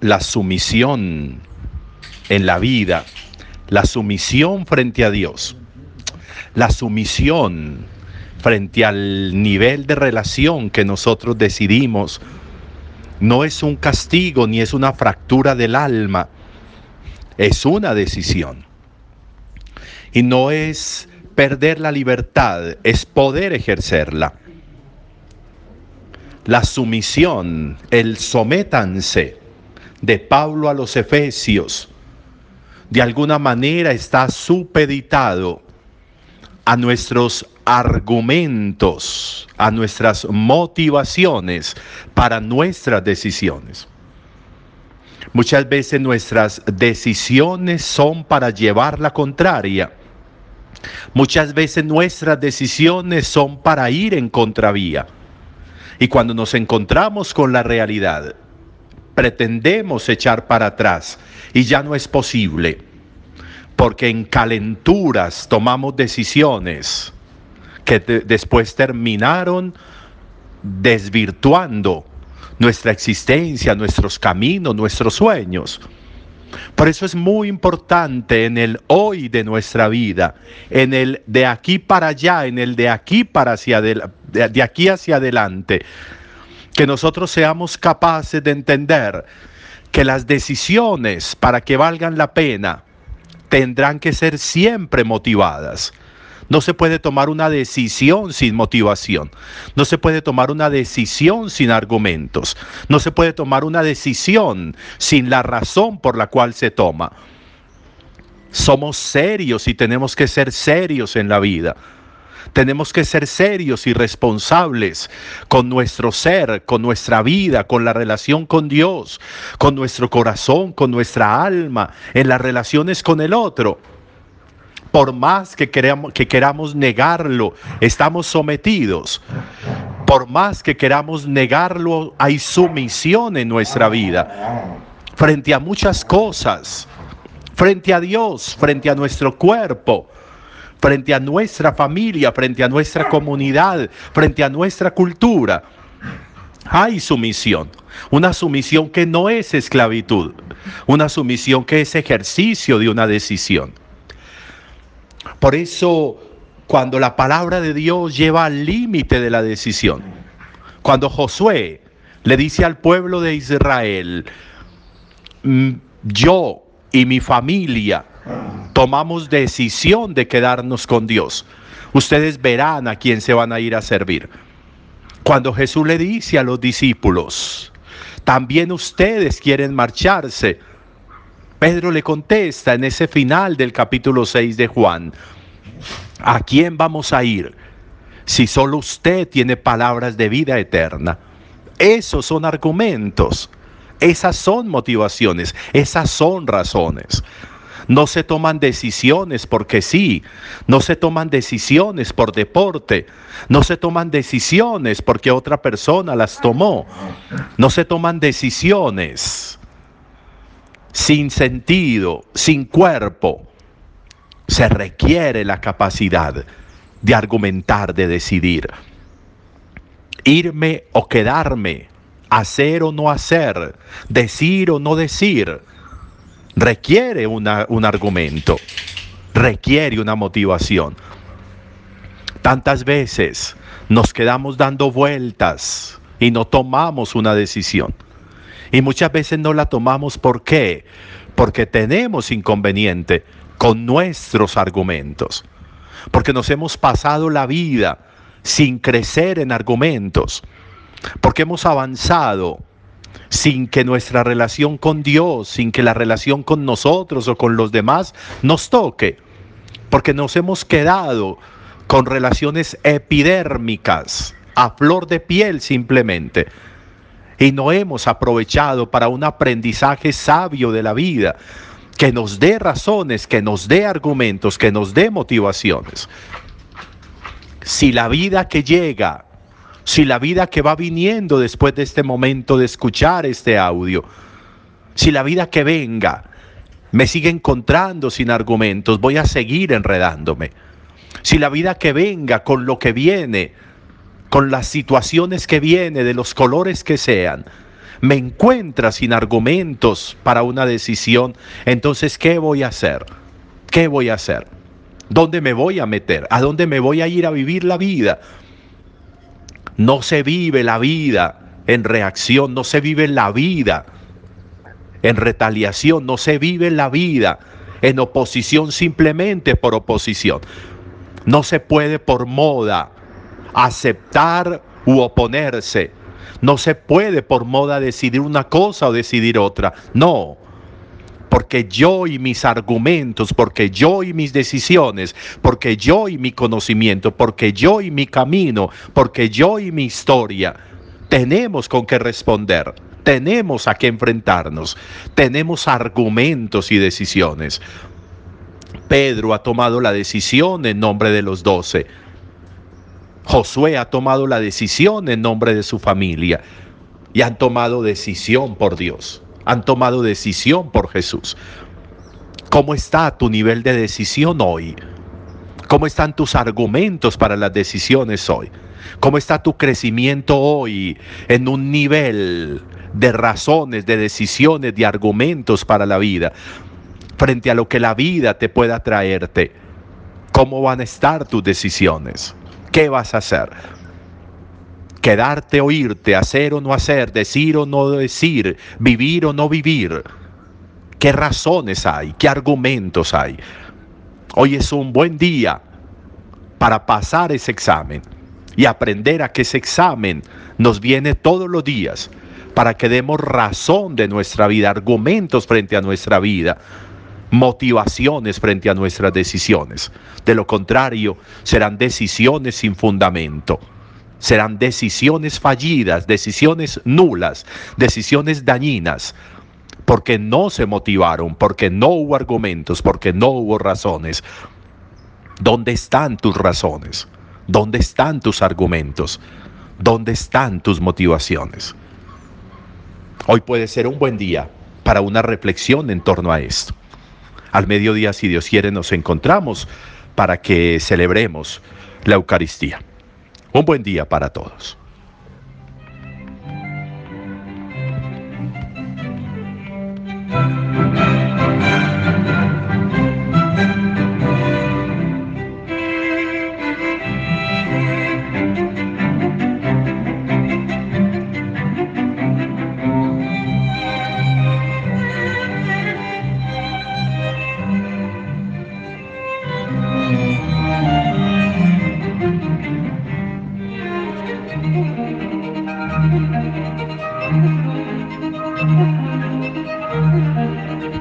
la sumisión en la vida, la sumisión frente a Dios, la sumisión frente al nivel de relación que nosotros decidimos, no es un castigo ni es una fractura del alma, es una decisión. Y no es perder la libertad, es poder ejercerla. La sumisión, el sométanse, de Pablo a los Efesios, de alguna manera está supeditado a nuestros argumentos, a nuestras motivaciones para nuestras decisiones. Muchas veces nuestras decisiones son para llevar la contraria. Muchas veces nuestras decisiones son para ir en contravía. Y cuando nos encontramos con la realidad pretendemos echar para atrás y ya no es posible, porque en calenturas tomamos decisiones que después terminaron desvirtuando nuestra existencia, nuestros caminos, nuestros sueños. Por eso es muy importante en el hoy de nuestra vida, en el de aquí para allá, en el de aquí para hacia de aquí hacia adelante, que nosotros seamos capaces de entender que las decisiones para que valgan la pena tendrán que ser siempre motivadas. No se puede tomar una decisión sin motivación. No se puede tomar una decisión sin argumentos. No se puede tomar una decisión sin la razón por la cual se toma. Somos serios y tenemos que ser serios en la vida. Tenemos que ser serios y responsables con nuestro ser, con nuestra vida, con la relación con Dios, con nuestro corazón, con nuestra alma, en las relaciones con el otro. Por más que queramos, que queramos negarlo, estamos sometidos. Por más que queramos negarlo, hay sumisión en nuestra vida frente a muchas cosas, frente a Dios, frente a nuestro cuerpo frente a nuestra familia, frente a nuestra comunidad, frente a nuestra cultura. Hay sumisión, una sumisión que no es esclavitud, una sumisión que es ejercicio de una decisión. Por eso, cuando la palabra de Dios lleva al límite de la decisión, cuando Josué le dice al pueblo de Israel, mm, yo y mi familia tomamos decisión de quedarnos con Dios, ustedes verán a quién se van a ir a servir. Cuando Jesús le dice a los discípulos, también ustedes quieren marcharse, Pedro le contesta en ese final del capítulo 6 de Juan, ¿a quién vamos a ir si solo usted tiene palabras de vida eterna? Esos son argumentos, esas son motivaciones, esas son razones. No se toman decisiones porque sí, no se toman decisiones por deporte, no se toman decisiones porque otra persona las tomó, no se toman decisiones sin sentido, sin cuerpo. Se requiere la capacidad de argumentar, de decidir. Irme o quedarme, hacer o no hacer, decir o no decir requiere un argumento, requiere una motivación. Tantas veces nos quedamos dando vueltas y no tomamos una decisión. Y muchas veces no la tomamos ¿por qué? Porque tenemos inconveniente con nuestros argumentos. Porque nos hemos pasado la vida sin crecer en argumentos. Porque hemos avanzado sin que nuestra relación con Dios, sin que la relación con nosotros o con los demás nos toque, porque nos hemos quedado con relaciones epidérmicas, a flor de piel simplemente, y no hemos aprovechado para un aprendizaje sabio de la vida, que nos dé razones, que nos dé argumentos, que nos dé motivaciones. Si la vida que llega si la vida que va viniendo después de este momento de escuchar este audio, si la vida que venga me sigue encontrando sin argumentos, voy a seguir enredándome. Si la vida que venga, con lo que viene, con las situaciones que viene, de los colores que sean, me encuentra sin argumentos para una decisión, entonces, ¿qué voy a hacer? ¿Qué voy a hacer? ¿Dónde me voy a meter? ¿A dónde me voy a ir a vivir la vida? No se vive la vida en reacción, no se vive la vida en retaliación, no se vive la vida en oposición simplemente por oposición. No se puede por moda aceptar u oponerse. No se puede por moda decidir una cosa o decidir otra. No. Porque yo y mis argumentos, porque yo y mis decisiones, porque yo y mi conocimiento, porque yo y mi camino, porque yo y mi historia, tenemos con qué responder tenemos a qué enfrentarnos, tenemos argumentos y decisiones. Pedro ha tomado la decisión en nombre de los doce. Josué ha tomado la decisión en nombre de su familia y han tomado decisión por Dios, han tomado decisión por Jesús. ¿Cómo está tu nivel de decisión hoy? ¿Cómo están tus argumentos para las decisiones hoy? ¿Cómo está tu crecimiento hoy en un nivel de razones, de decisiones, de argumentos para la vida, frente a lo que la vida te pueda traerte. ¿Cómo van a estar tus decisiones? ¿Qué vas a hacer? Quedarte o irte, hacer o no hacer, decir o no decir, vivir o no vivir. ¿Qué razones hay? ¿Qué argumentos hay? Hoy es un buen día para pasar ese examen y aprender a que ese examen nos viene todos los días para que demos razón de nuestra vida, argumentos frente a nuestra vida, motivaciones frente a nuestras decisiones. De lo contrario, serán decisiones sin fundamento. Serán decisiones fallidas, decisiones nulas, decisiones dañinas, porque no se motivaron, porque no hubo argumentos, porque no hubo razones. ¿Dónde están tus razones? ¿Dónde están tus argumentos? ¿Dónde están tus motivaciones? Hoy puede ser un buen día para una reflexión en torno a esto. Al mediodía, si Dios quiere, nos encontramos para que celebremos la Eucaristía. Un buen día para todos.